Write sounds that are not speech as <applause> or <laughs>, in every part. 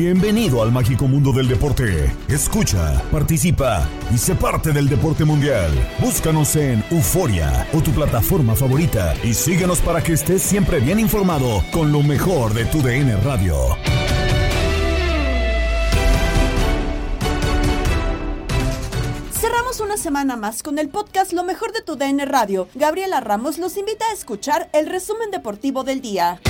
Bienvenido al mágico mundo del deporte. Escucha, participa y sé parte del deporte mundial. Búscanos en Euforia o tu plataforma favorita y síguenos para que estés siempre bien informado con lo mejor de tu DN Radio. Cerramos una semana más con el podcast Lo mejor de tu DN Radio. Gabriela Ramos los invita a escuchar el resumen deportivo del día.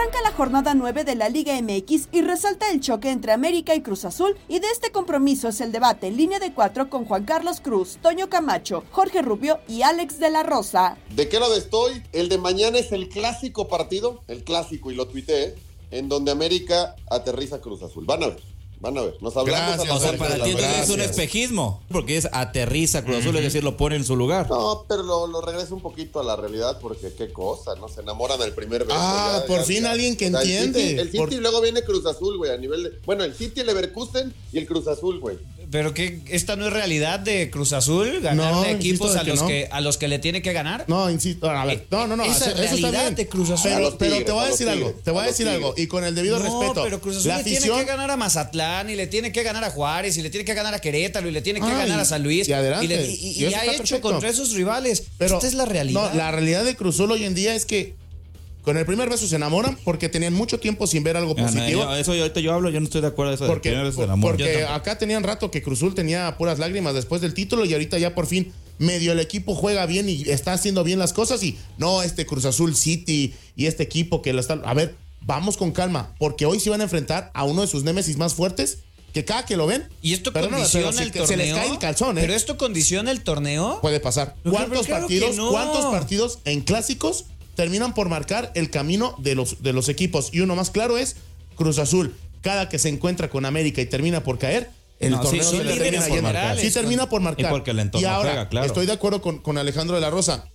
Arranca la jornada 9 de la Liga MX y resalta el choque entre América y Cruz Azul y de este compromiso es el debate en línea de cuatro con Juan Carlos Cruz, Toño Camacho, Jorge Rubio y Alex de la Rosa. ¿De qué lado estoy? El de mañana es el clásico partido, el clásico y lo tuiteé, en donde América aterriza Cruz Azul. Van a ver. Van a ver, nos hablamos Gracias, o sea, para ti entonces es un espejismo, porque es aterriza Cruz Azul, es decir, lo pone en su lugar. No, pero lo, lo regresa un poquito a la realidad, porque qué cosa, ¿no? Se enamoran al primer beso. Ah, por fin alguien que entiende. El City, el City y luego viene Cruz Azul, güey, a nivel de... Bueno, el City, el Leverkusen y el Cruz Azul, güey. Pero que esta no es realidad de Cruz Azul, ganar No, de equipos a que los no. que a los que le tiene que ganar. No, insisto, a ver, no, no, no, Esa eso, eso está realidad bien. de Cruz Azul. Pero, los pero Tigres, te voy a decir algo, Tigres, te voy a decir algo, y con el debido no, respeto. pero Cruz Azul la le tiene que ganar a Mazatlán y le tiene que ganar a Juárez y le tiene que ganar a Querétaro y le tiene que Ah, ganar y- a San Luis y adelante. le- y, y- Y y ha hecho perfecto. contra esos rivales. pero Esta es la realidad. No, la realidad de Cruz Azul hoy en día es que con el primer beso se enamoran porque tenían mucho tiempo sin ver algo Ah, positivo. no, eso yo ahorita yo hablo, yo no estoy de acuerdo de eso. de Porque, por- amor. porque acá tenían rato que Cruzul tenía puras lágrimas después del título y ahorita ya por fin medio el equipo juega bien y está haciendo bien las cosas y no este Cruz Azul City y este equipo que lo está... A ver, vamos con calma porque hoy se van a enfrentar a uno de sus némesis más fuertes que cada que lo ven... y esto condiciona pero se- el se torneo. les cae el calzón, ¿eh? Pero esto condiciona el torneo. Puede pasar. No, ¿Cuántos claro partidos, no. cuántos partidos en clásicos terminan por marcar el camino de los, de los equipos? Y uno más claro es Cruz Azul. Cada que se encuentra con América y termina por caer, el No, sí, torneo son se le termina yendo. generales. Sí termina por marcar. Y porque el entorno ahora, juega, claro. estoy de acuerdo con, con Alejandro de la Rosa.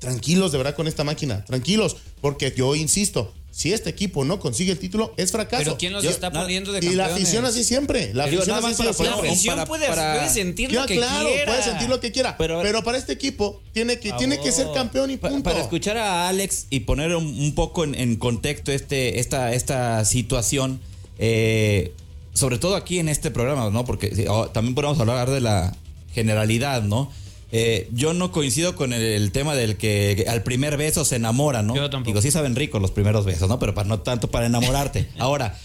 Tranquilos de verdad con esta máquina, tranquilos, porque yo insisto, si este equipo no consigue el título, es fracaso. Pero ¿quién los Yo- está poniendo de Y la campeones? afición así siempre. La Digo, afición así para siempre. La afición Para- puede- para- puede sentir Ya, lo que claro, quiera. puede sentir lo que quiera. Pero- Pero, para este equipo tiene que, tiene que ser Favor. campeón y punto. Para escuchar a Alex y poner un, un poco en, en contexto este, esta, esta situación, eh, sobre todo aquí en este programa, ¿no? Porque oh, también podemos hablar de la generalidad, ¿no? Eh, yo no coincido con el, el tema del que al primer beso se enamora, ¿no? Yo tampoco. Digo, sí saben ricos los primeros besos, ¿no? Pero para, no tanto para enamorarte. <laughs> Ahora,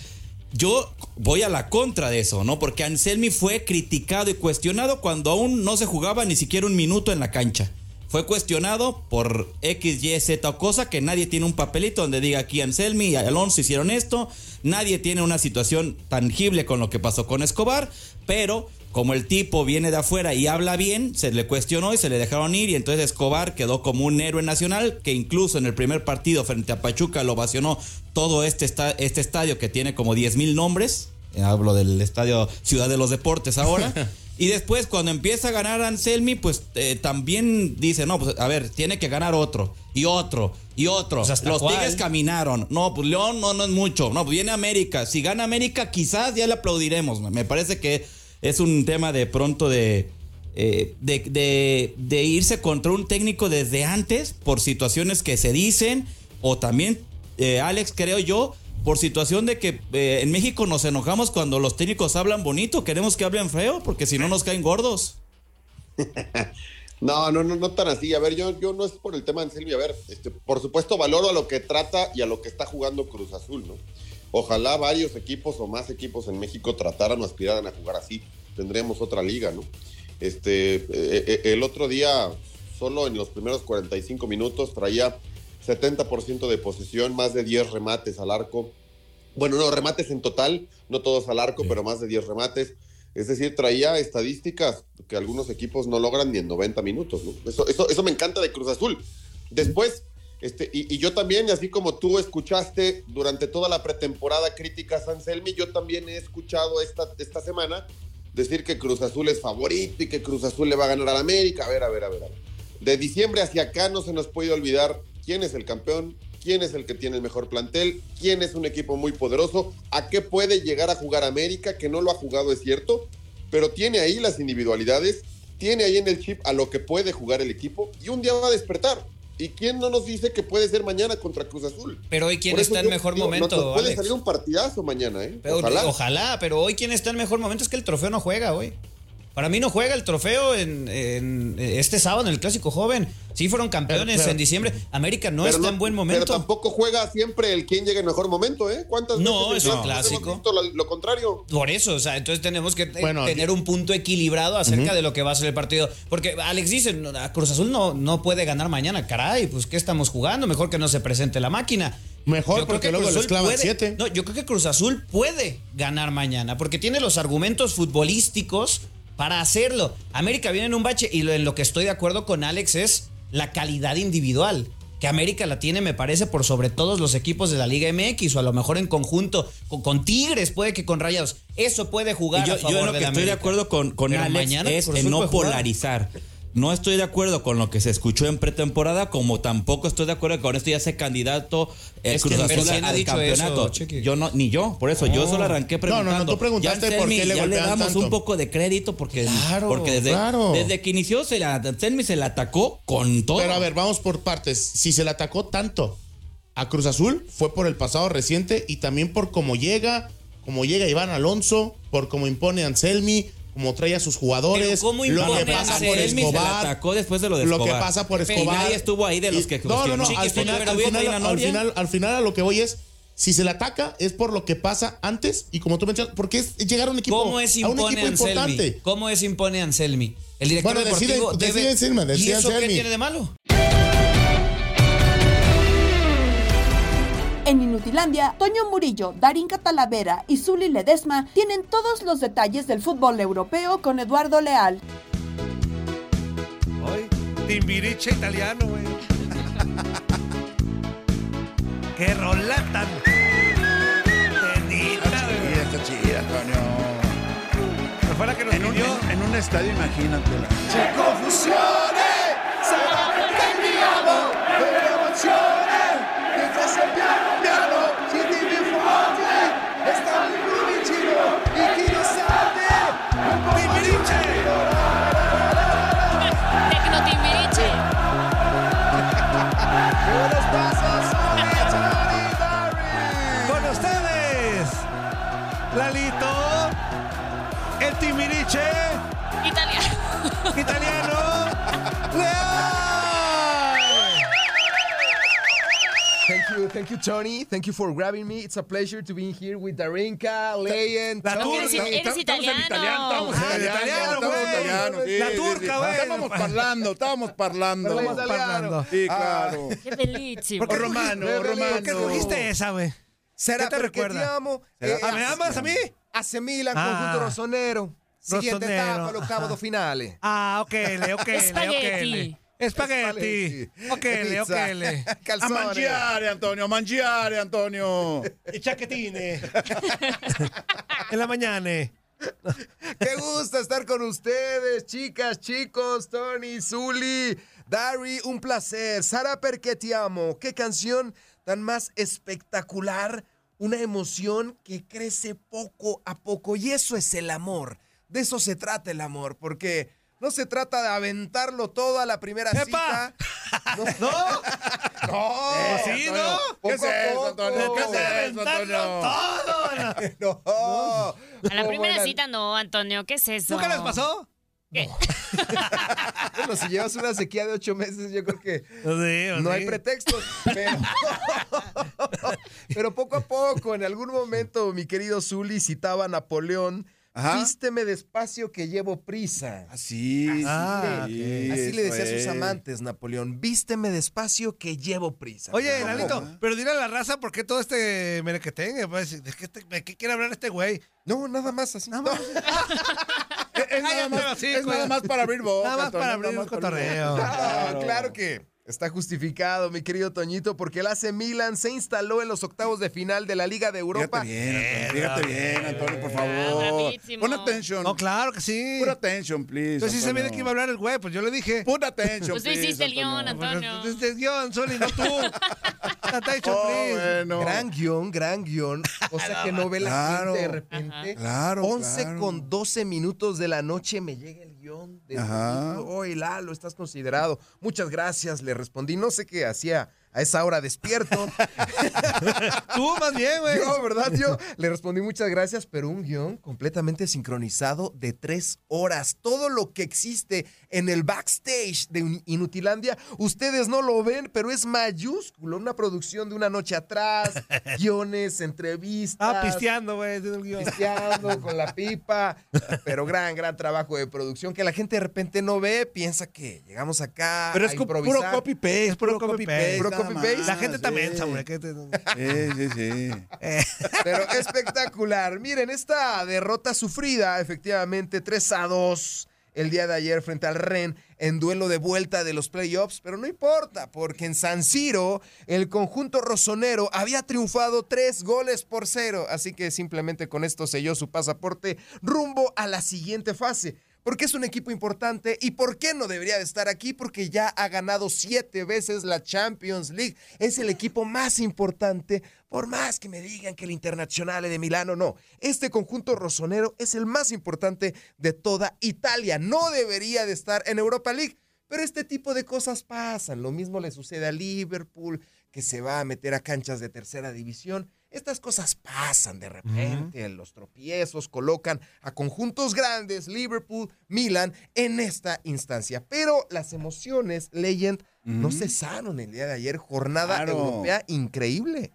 yo voy a la contra de eso, ¿no? Porque Anselmi fue criticado y cuestionado cuando aún no se jugaba ni siquiera un minuto en la cancha. fue cuestionado por X, Y, Z o cosa que nadie tiene un papelito donde diga aquí Anselmi y Alonso hicieron esto. Nadie tiene una situación tangible con lo que pasó con Escobar, pero como el tipo viene de afuera y habla bien, se le cuestionó y se le dejaron ir y entonces Escobar quedó como un héroe nacional que incluso en el primer partido frente a Pachuca lo ovacionó todo este, esta- este estadio que tiene como 10 mil nombres. Eh, Hablo del estadio Ciudad de los Deportes ahora. <laughs> y después cuando empieza a ganar Anselmi, pues eh, también dice, no, pues a ver, tiene que ganar otro y otro y otro. Pues, ¿hasta los? Tigres caminaron. No, pues León no, no es mucho. No, pues viene América. Si gana América, quizás ya le aplaudiremos. Me parece que es un tema de pronto de, eh, de, de- de irse contra un técnico desde antes por situaciones que se dicen o también, eh, Alex, creo yo, por situación de que eh, en México nos enojamos cuando los técnicos hablan bonito, queremos que hablen feo porque si no nos caen gordos. <laughs> No, no, no, no tan así. A ver, yo, yo no es por el tema de Anselmi. A ver, este, por supuesto valoro a lo que trata y a lo que está jugando Cruz Azul, ¿no? Ojalá varios equipos o más equipos en México trataran o aspiraran a jugar así. Tendríamos otra liga, ¿no? Este, eh, eh, el otro día, solo en los primeros 45 minutos, traía 70% de posesión, más de 10 remates al arco. Bueno, no, remates en total, no todos al arco, pero más de 10 remates. Es decir, traía estadísticas que algunos equipos no logran ni en 90 minutos. ¿no? Eso, eso, eso me encanta de Cruz Azul. Después, este, y, yo también, así como tú escuchaste durante toda la pretemporada críticas a Anselmi, yo también he escuchado esta, esta semana decir que Cruz Azul es favorito y que Cruz Azul le va a ganar al América. A ver, a ver. a ver. De diciembre hacia acá no se nos puede olvidar quién es el campeón, quién es el que tiene el mejor plantel, quién es un equipo muy poderoso, a qué puede llegar a jugar América, que no lo ha jugado, es cierto, pero tiene ahí las individualidades, tiene ahí en el chip a lo que puede jugar el equipo y un día va a despertar. ¿Y quién no nos dice que puede ser mañana contra Cruz Azul? Pero hoy, ¿quién está en mejor digo, momento, nos puede Alex? salir un partidazo mañana, ¿eh? Pero- Ojalá. ojalá. pero hoy quien está en mejor momento es que el trofeo no juega hoy. Para mí no juega el trofeo en, en este sábado en el Clásico Joven. Sí fueron campeones Pero- pero- en diciembre. América no está en buen momento. Pero tampoco juega siempre el quien llega en mejor momento, ¿eh? ¿Cuántas No, veces es en un clásico. visto lo, lo contrario? Por eso, o sea, entonces tenemos que eh, Bueno, tener un punto equilibrado acerca de lo que va a ser el partido. Porque Alex dice, Cruz Azul no, no puede ganar mañana, caray, pues ¿qué estamos jugando? Mejor que no se presente la máquina. Mejor Yo porque que luego les clavan puede- siete. No, yo creo que Cruz Azul puede ganar mañana, porque tiene los argumentos futbolísticos para hacerlo. América viene en un bache y lo, en lo que estoy de acuerdo con Alex es la calidad individual. Que América la tiene, me parece, por sobre todos los equipos de la Liga MX, o a lo mejor en conjunto, con, con Tigres, puede que con Rayados. Eso puede jugar Y yo, a favor yo en lo que estoy de acuerdo con, con Alex mañana es en no jugar. polarizar. No estoy de acuerdo con lo que se escuchó en pretemporada, como tampoco estoy de acuerdo con esto ya sea candidato eh, Cruz Azul ¿quién ha al campeonato. eso, yo no, ni yo, por eso yo No. solo arranqué No, no, no, preguntando. tú preguntaste por qué le ya le damos tanto. un poco de crédito porque, Claro, porque desde, claro. desde que inició se la, Anselmi se la atacó con todo. Pero a ver, vamos por partes. Si se le atacó tanto a Cruz Azul, fue por el pasado reciente y también por cómo llega, cómo llega Iván Alonso, por cómo impone Anselmi, cómo trae a sus jugadores, Pero ¿cómo lo que pasa por Escobar. atacó después de lo de Lo que Escobar. pasa por Escobar. nadie estuvo ahí de los que Y- No, no, no. Al final, al, final, al, final, al final a lo que voy es. Si se le ataca es por lo que pasa antes y como tú mencionas, porque es llegar a un equipo, ¿Cómo es a un equipo Anselmi? importante. ¿Cómo es impone Anselmi? El director Bueno, decide- deportivo decide debe... Anselmi, ¿Y decide eso qué Anselmi. tiene de malo? En Inutilandia, Toño Murillo, Darín Catalavera y Zuli Ledesma tienen todos los detalles del fútbol europeo con Eduardo Leal. Hoy, Timbiriche italiano, güey. <laughs> ¡Qué rola tan tenita, güey! Está chida, coño. Pero fue la que nos En un, pidió. en, un estadio, imagínatela. C'è confusione, Thank you, Tony. Thank you for grabbing me. It's a pleasure to be here with Darinka, Leyen, La turca. Eres, eres Estamos en italiano, estamos en Ah, italiano, italiano, güey. La turca, sí. güey. Estábamos parlando, estábamos parlando. Estamos parlando. Sí, claro. Qué bellísimo. O romano, romano. ¿Por qué escogiste esa, güey? Será ¿Qué te porque recuerda? te amo. Eh, ¿Ah, me amas a mí? AC Milan, Ah. conjunto rossonero. Siguiente etapa, l'ottavo Ajá. finale. Ah, ok, ok, le, Spaghetti. Spaghetti. Ok, le, ok, le. <laughs> A Calzone. mangiare, Antonio, a mangiare, Antonio. Y chaquetines. <laughs> en la mañana. Qué gusto estar con ustedes, chicas, chicos, Tony, Zuli, Dari, un placer. Sara, perché ti amo. Qué canción tan más espectacular. Una emoción que crece poco a poco. Y eso es el amor. De eso se trata el amor, porque no se trata de aventarlo todo a la primera ¡Epa! cita. <laughs> No, no, <laughs> no, Eh, sí, ¿no? ¿Qué es a eso, poco. Antonio? ¿Qué es eso, Aventarlo Antonio? todo. <laughs> No, A la no, primera cita no, Antonio. ¿Qué es eso? ¿Nunca les pasó? ¿Qué? Bueno, si llevas una sequía de ocho meses, yo creo que Sí, no sí. hay pretextos. Pero, pero poco a poco, en algún momento, mi querido Zuli citaba a Napoleón. Ajá. Vísteme despacio que llevo prisa. Así, Ah, sí, Así le eso decía a sus es. amantes, Napoleón. Vísteme despacio que llevo prisa. Oye, Lalito, pero dile a la raza por qué todo este merequetengue. Pues, ¿de qué, te- de qué quiere hablar este güey? No, nada más así. Nada más. Es, <laughs> es nada, más, es nada más para abrir boca. Nada más para abrir un cotorreo. boca. Ah, claro que está justificado, mi querido Toñito, porque el AC Milan se instaló en los octavos de final de la Liga de Europa. Fíjate bien, Antonio, fíjate bien, Antonio, por favor. Pon atención. No, claro que sí. Put attention, please. Entonces sí se Antonio. viene que iba a hablar el güey, pues yo le dije. Put attention, Pues tú hiciste el guion, Antonio. Pues, Este es guion, Zuli, no tú. Attention, Oh, please. bueno. Gran guion, gran guion. O sea que no ve la Claro. gente de repente. Claro, 11 claro. con 12 minutos de la noche me llega el guion de. Oye, Lalo, estás considerado. Muchas gracias, le respondí. No sé qué hacía a esa hora despierto. <laughs> Tú más bien, güey. Yo, ¿verdad? Yo le respondí muchas gracias, pero un guion completamente sincronizado de tres horas. Todo lo que existe en el backstage de Inutilandia, ustedes no lo ven, pero es mayúsculo. Una producción de una noche atrás, <laughs> guiones, entrevistas. Ah, pisteando, güey. pisteando <laughs> con la pipa, pero gran, gran trabajo de producción que la gente de repente no ve, piensa que llegamos acá Pero a es co- puro improvisar. copy paste, Es puro puro copy paste. Más, La gente sí. te- Sí, sí, sí. <laughs> Pero espectacular. Miren, esta derrota sufrida, efectivamente, 3 a 2 el día de ayer frente al Ren en duelo de vuelta de los playoffs, pero no importa, porque en San Siro el conjunto rosonero había triunfado tres goles por cero, así que simplemente con esto selló su pasaporte rumbo a la siguiente fase. Porque es un equipo importante y por qué no debería de estar aquí, porque ya ha ganado siete veces la Champions League. Es el equipo más importante, por más que me digan que el Internacional de Milano no. Este conjunto rosonero es el más importante de toda Italia. No debería de estar en Europa League. Pero este tipo de cosas pasan. Lo mismo le sucede a Liverpool, que se va a meter a canchas de tercera división. Estas cosas pasan de repente. Los tropiezos colocan a conjuntos grandes, Liverpool, Milan, en esta instancia. Pero las emociones, Legend, no cesaron el día de ayer. Jornada Claro. europea increíble.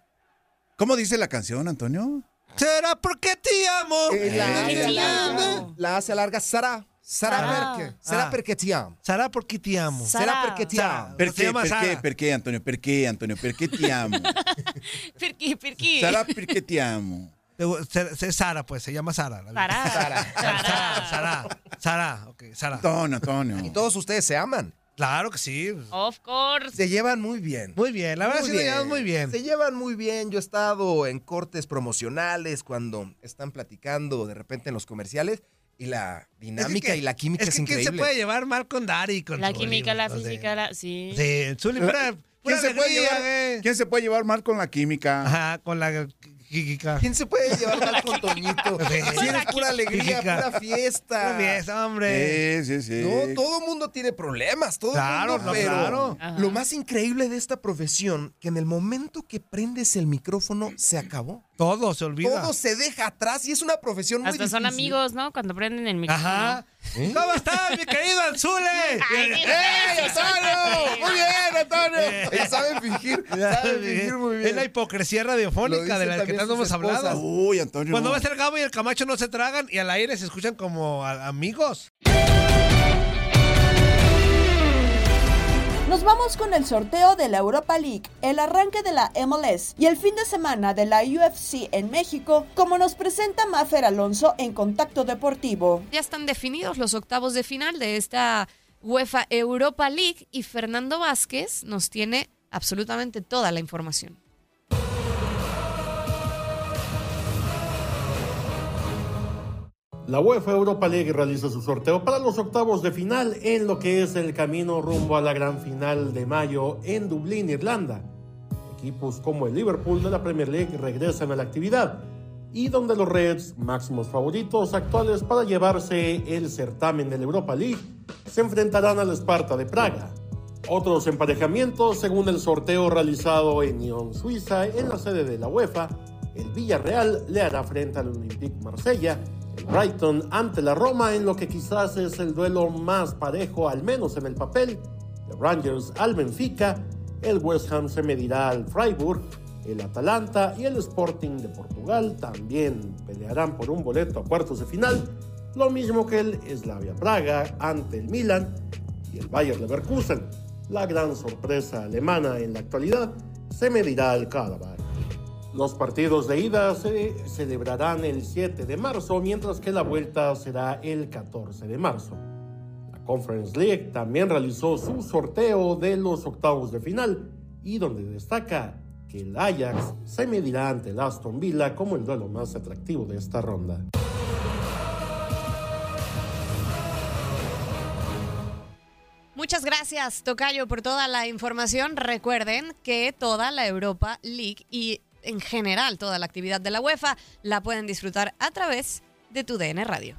¿Cómo dice la canción, Antonio? ¿Será porque te amo? Eh, la, hace larga, amo. la hace larga Sara. Sara Sara. perché? Será Ah. porque te amo. ¿Será porque te amo? Sara. Será porque te Sara. amo. Per- ¿Por Se qué, llama per qué, Sara. per qué, Antonio? ¿Per qué, Antonio? ¿Per qué te amo? <laughs> Pirqui, pirqui. Sara, ¿per qué te amo? Te- se- se- Sara, pues, se llama Sara. Sara. <laughs> Sara, Sara. Sara, Sara, ok, Sara. Antonio, Antonio. Y todos ustedes se aman. Claro que sí. Of course. Se llevan muy bien. Muy bien, la verdad sí lo llevamos muy bien. Se llevan muy bien. Yo he estado en cortes promocionales cuando están platicando de repente en los comerciales y la dinámica que- y la química es, Es que ¿quién increíble. se puede llevar mal con Dari y con La química, la física, la... Sí. Sí, Zuli, pura, pura ¿Quién se, puede llevar. ¿Quién se puede llevar mal con la química? Ajá, con la ¿Quién se puede llevar <laughs> mal con Toñito? <laughs> Sí. Si eres pura alegría, Química. pura fiesta. Pura fiesta, hombre. Sí, sí, sí. No, todo mundo tiene problemas, todo Claro, mundo, no, pero claro. Lo más increíble de esta profesión, que en el momento que prendes el micrófono, se acabó. Todo se olvida. Todo se deja atrás y es una profesión muy Hasta son difícil. amigos, ¿no? Cuando prenden el micrófono. Ajá. ¿Cómo estás, mi querido Anzule? <laughs> ¡Ey, Antonio! ¡Muy bien, Antonio! Sabe fingir, sabe fingir muy bien. Es la hipocresía radiofónica de la que tanto hemos hablado. Uy, Antonio. Cuando va a ser Gabo y el Camacho no se tragan y al aire se escuchan como amigos. Nos vamos con el sorteo de la Europa League, el arranque de la MLS y el fin de semana de la UFC en México, como nos presenta Mafer Alonso en Contacto Deportivo. Ya están definidos los octavos de final de esta UEFA Europa League y Fernando Vázquez nos tiene absolutamente toda la información. La UEFA Europa League realiza su sorteo para los octavos de final en lo que es el camino rumbo a la gran final de mayo en Dublín, Irlanda. Equipos como el Liverpool de la Premier League regresan a la actividad y donde los Reds, máximos favoritos actuales para llevarse el certamen de la Europa League, se enfrentarán al Sparta de Praga. Otros emparejamientos, según el sorteo realizado en Nyon, Suiza, en la sede de la UEFA, el Villarreal le hará frente al Olympique Marsella, el Brighton ante la Roma en lo que quizás es el duelo más parejo, al menos en el papel, el Rangers al Benfica, el West Ham se medirá al Freiburg, el Atalanta y el Sporting de Portugal también pelearán por un boleto a cuartos de final, lo mismo que el Slavia Praga ante el Milan y el Bayer Leverkusen. La gran sorpresa alemana en la actualidad se medirá al Karabakh. Los partidos de ida se celebrarán el 7 de marzo, mientras que la vuelta será el 14 de marzo. La Conference League también realizó su sorteo de los octavos de final y donde destaca que el Ajax se medirá ante el Aston Villa como el duelo más atractivo de esta ronda. Muchas gracias, Tocayo, por toda la información. Recuerden que toda la Europa League y en general toda la actividad de la UEFA la pueden disfrutar a través de tu DN Radio.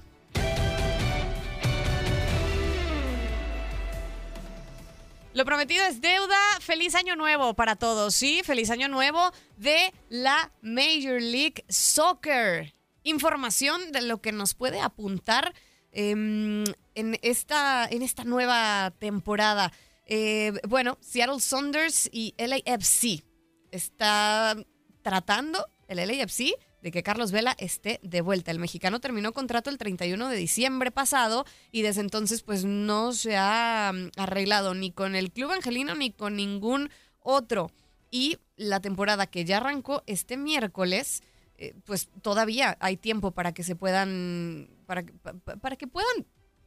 Lo prometido es deuda. Feliz año nuevo para todos, ¿sí? Feliz año nuevo de la Major League Soccer. Información de lo que nos puede apuntar em, en, esta, en esta nueva temporada. Eh, bueno, Seattle Saunders y LAFC está tratando, el LAFC, de que Carlos Vela esté de vuelta. El mexicano terminó contrato el 31 de diciembre pasado y desde entonces pues no se ha mm, arreglado ni con el club angelino ni con ningún otro. Y la temporada que ya arrancó este miércoles, eh, pues todavía hay tiempo para que se puedan, para, para que puedan,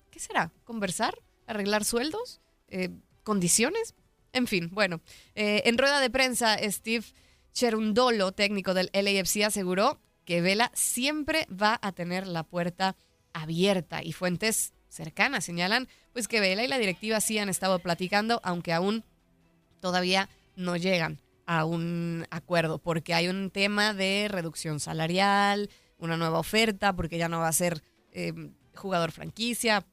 ¿qué será? ¿Conversar? ¿Arreglar sueldos? Eh, ¿Condiciones? En fin, bueno, eh, en rueda de prensa, Steve Cherundolo, técnico del LAFC, aseguró que Vela siempre va a tener la puerta abierta y fuentes cercanas señalan pues que Vela y la directiva sí han estado platicando, aunque aún todavía no llegan a un acuerdo, porque hay un tema de reducción salarial, una nueva oferta, porque ya no va a ser eh, jugador franquicia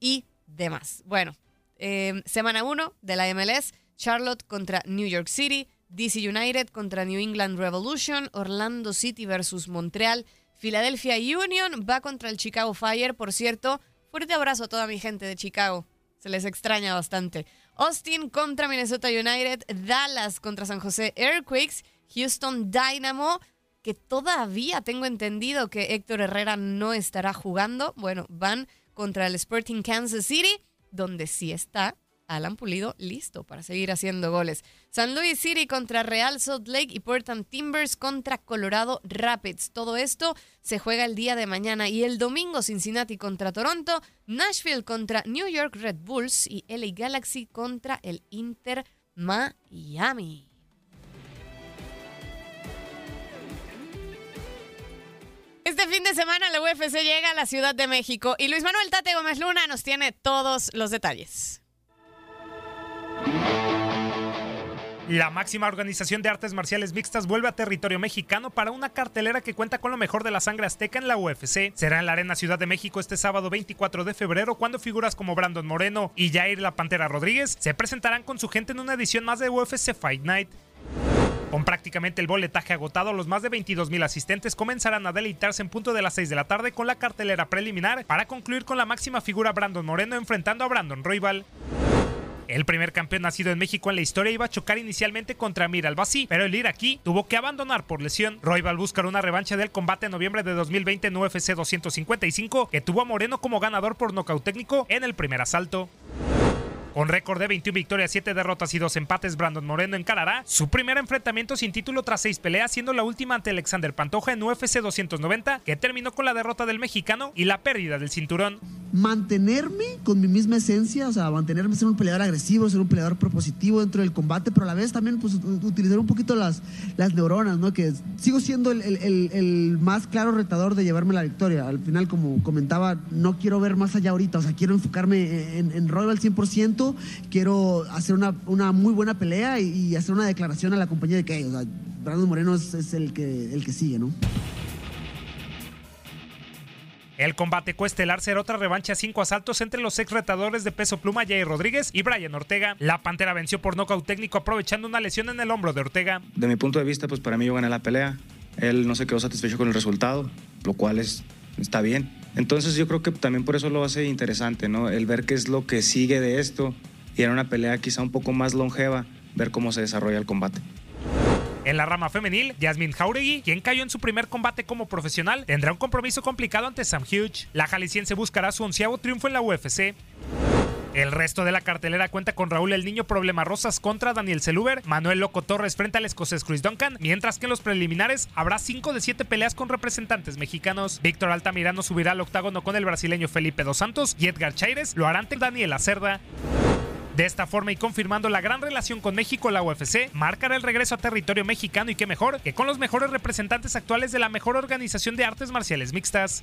y demás. Bueno, eh, semana 1 de la MLS, Charlotte contra New York City, DC United contra New England Revolution, Orlando City versus Montreal, Philadelphia Union va contra el Chicago Fire, por cierto, fuerte abrazo a toda mi gente de Chicago, se les extraña bastante. Austin contra Minnesota United, Dallas contra San José Earthquakes, Houston Dynamo, que todavía tengo entendido que Héctor Herrera no estará jugando. Bueno, van contra el Sporting Kansas City, donde sí está Alan Pulido listo para seguir haciendo goles. San Luis City contra Real Salt Lake y Portland Timbers contra Colorado Rapids. Todo esto se juega el día de mañana y el domingo Cincinnati contra Toronto, Nashville contra New York Red Bulls y LA Galaxy contra el Inter Miami. Este fin de semana la UFC llega a la Ciudad de México y Luis Manuel Tate Gómez Luna nos tiene todos los detalles. La máxima organización de artes marciales mixtas vuelve a territorio mexicano para una cartelera que cuenta con lo mejor de la sangre azteca en la UFC. Será en la Arena Ciudad de México este sábado 24 de febrero cuando figuras como Brandon Moreno y Jair La Pantera Rodríguez se presentarán con su gente en una edición más de UFC Fight Night. Con prácticamente el boletaje agotado, los más de 22 mil asistentes comenzarán a deleitarse en punto de las 6 de la tarde con la cartelera preliminar para concluir con la máxima figura Brandon Moreno enfrentando a Brandon Royval. El primer campeón nacido en México en la historia iba a chocar inicialmente contra Amir Albasi, pero el iraquí tuvo que abandonar por lesión. Royval buscará una revancha del combate en noviembre de 2020 en UFC 255, que tuvo a Moreno como ganador por nocaut técnico en el primer asalto. Con récord de 21 victorias, 7 derrotas y 2 empates, Brandon Moreno encarará su primer enfrentamiento sin título tras 6 peleas, siendo la última ante Alexander Pantoja en UFC 290, que terminó con la derrota del mexicano y la pérdida del cinturón. mantenerme con mi misma esencia, o sea, mantenerme ser un peleador agresivo, ser un peleador propositivo dentro del combate, pero a la vez también pues, utilizar un poquito las, las neuronas, ¿no? Que sigo siendo el, el- el- más claro retador de llevarme la victoria. Al final, como comentaba, no quiero ver más allá ahorita, o sea, quiero enfocarme en, en Royal al 100%, quiero hacer una, una muy buena pelea y, y hacer una declaración a la compañía de que, o sea, Brandon Moreno es, es el, que, el que sigue, ¿no? El combate coestelar será otra revancha a cinco asaltos entre los ex retadores de peso pluma Jair Rodríguez y Brian Ortega. La Pantera venció por nocaut técnico aprovechando una lesión en el hombro de Ortega. De mi punto de vista, pues para mí yo gané la pelea. Él no se quedó satisfecho con el resultado, lo cual es, está bien. Entonces yo creo que también por eso lo hace interesante, ¿no? El ver qué es lo que sigue de esto y en una pelea quizá un poco más longeva, ver cómo se desarrolla el combate. En la rama femenil, Yasmin Jauregui, quien cayó en su primer combate como profesional, tendrá un compromiso complicado ante Sam Hughes. La jalisciense buscará su onceavo triunfo en la UFC. El resto de la cartelera cuenta con Raúl El Niño Problema Rosas contra Daniel Seluber, Manuel Loco Torres frente al escocés Chris Duncan, mientras que en los preliminares habrá 5 de 7 peleas con representantes mexicanos. Víctor Altamirano subirá al octágono con el brasileño Felipe Dos Santos y Edgar Chaires lo harán ante Daniel Acerda. De esta forma y confirmando la gran relación con México, la UFC marcará el regreso a territorio mexicano y qué mejor que con los mejores representantes actuales de la mejor organización de artes marciales mixtas.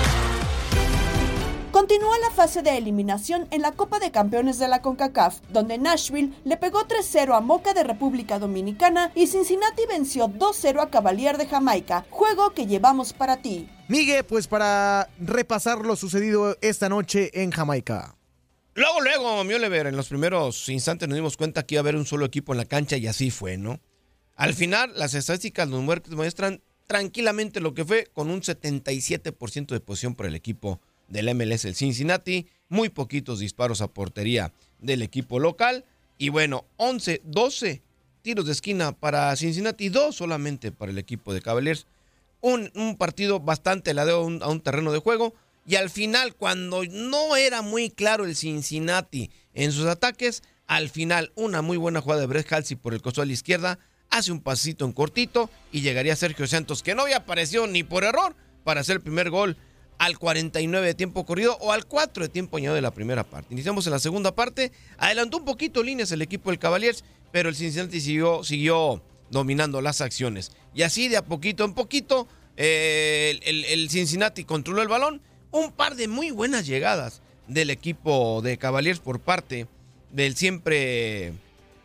Continúa la fase de eliminación en la Copa de Campeones de la CONCACAF, donde Nashville le pegó 3-0 a Moca de República Dominicana y Cincinnati venció 2-0 a Cavalier de Jamaica, juego que llevamos para ti. Migue, pues para repasar lo sucedido esta noche en Jamaica. Luego, luego, mi Oliver, en los primeros instantes nos dimos cuenta que iba a haber un solo equipo en la cancha y así fue, ¿no? Al final, las estadísticas nos muestran tranquilamente lo que fue con un 77% de posición por el equipo del MLS, el Cincinnati, muy poquitos disparos a portería del equipo local y bueno, 11, 12 tiros de esquina para Cincinnati, dos solamente para el equipo de Cavaliers. Un, un partido bastante ladeo a un, a terreno de juego. Y al final, cuando no era muy claro el Cincinnati en sus ataques, al final una muy buena jugada de Brett Halsey por el costado de la izquierda, hace un pasito en cortito y llegaría Sergio Santos, que no había aparecido ni por error para hacer el primer gol al 49 de tiempo corrido o al 4 de tiempo añadido de la primera parte. Iniciamos en la segunda parte, adelantó un poquito líneas el equipo del Cavaliers, pero el Cincinnati siguió, siguió dominando las acciones. Y así de a poquito en poquito, eh, el, el Cincinnati controló el balón, un par de muy buenas llegadas del equipo de Cavaliers por parte del siempre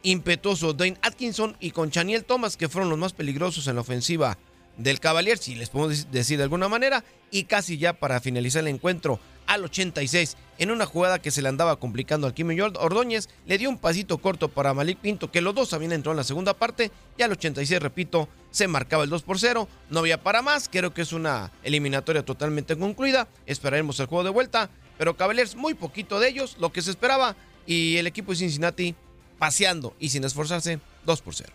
impetuoso Dane Atkinson y con Chaniel Thomas, que fueron los más peligrosos en la ofensiva del Cavalier, si les podemos decir de alguna manera, y casi ya para finalizar el encuentro al 86, en una jugada que se le andaba complicando al Kim Ordóñez, le dio un pasito corto para Malik Pinto, que los dos habían entrado en la segunda parte, y al 86, repito, se marcaba el 2 por 0, no había para más, creo que es una eliminatoria totalmente concluida, esperaremos el juego de vuelta, pero Cavaliers muy poquito de ellos, lo que se esperaba, y el equipo de Cincinnati paseando y sin esforzarse 2 por 0.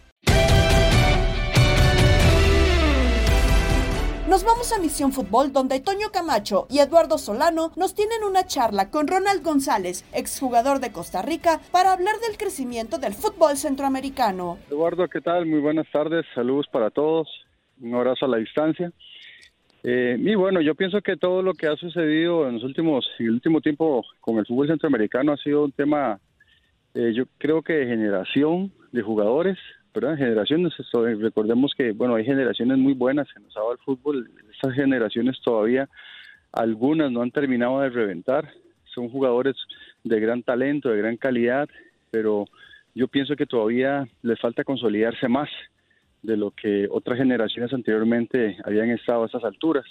Nos vamos a Misión Fútbol donde Toño Camacho y Eduardo Solano nos tienen una charla con Ronald González, exjugador de Costa Rica, para hablar del crecimiento del fútbol centroamericano. Eduardo, ¿qué tal? Muy buenas tardes, saludos para todos, un abrazo a la distancia. Eh, y bueno, yo pienso que todo lo que ha sucedido en los últimos, en el último tiempo con el fútbol centroamericano ha sido un tema, eh, yo creo que de generación de jugadores, ¿verdad? Generaciones, eh, recordemos que, bueno, hay generaciones muy buenas que nos el fútbol, esas generaciones todavía, algunas no han terminado de reventar, son jugadores de gran talento, de gran calidad, pero yo pienso que todavía les falta consolidarse más de lo que otras generaciones anteriormente habían estado a esas alturas.